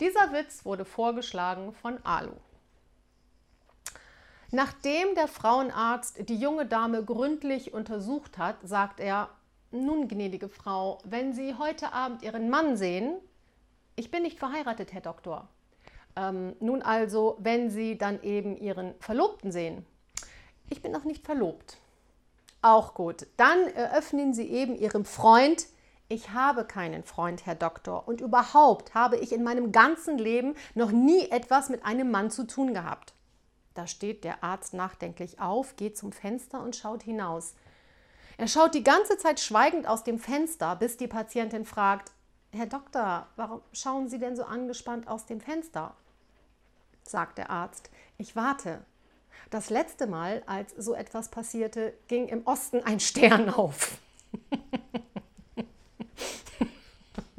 Dieser Witz wurde vorgeschlagen von Alu. Nachdem der Frauenarzt die junge Dame gründlich untersucht hat, sagt er, nun, gnädige Frau, wenn Sie heute Abend Ihren Mann sehen, ich bin nicht verheiratet, Herr Doktor. Ähm, nun also, wenn Sie dann eben Ihren Verlobten sehen, ich bin noch nicht verlobt. Auch gut. Dann eröffnen Sie eben Ihrem Freund, ich habe keinen Freund, Herr Doktor, und überhaupt habe ich in meinem ganzen Leben noch nie etwas mit einem Mann zu tun gehabt. Da steht der Arzt nachdenklich auf, geht zum Fenster und schaut hinaus. Er schaut die ganze Zeit schweigend aus dem Fenster, bis die Patientin fragt, Herr Doktor, warum schauen Sie denn so angespannt aus dem Fenster? sagt der Arzt. Ich warte. Das letzte Mal, als so etwas passierte, ging im Osten ein Stern auf.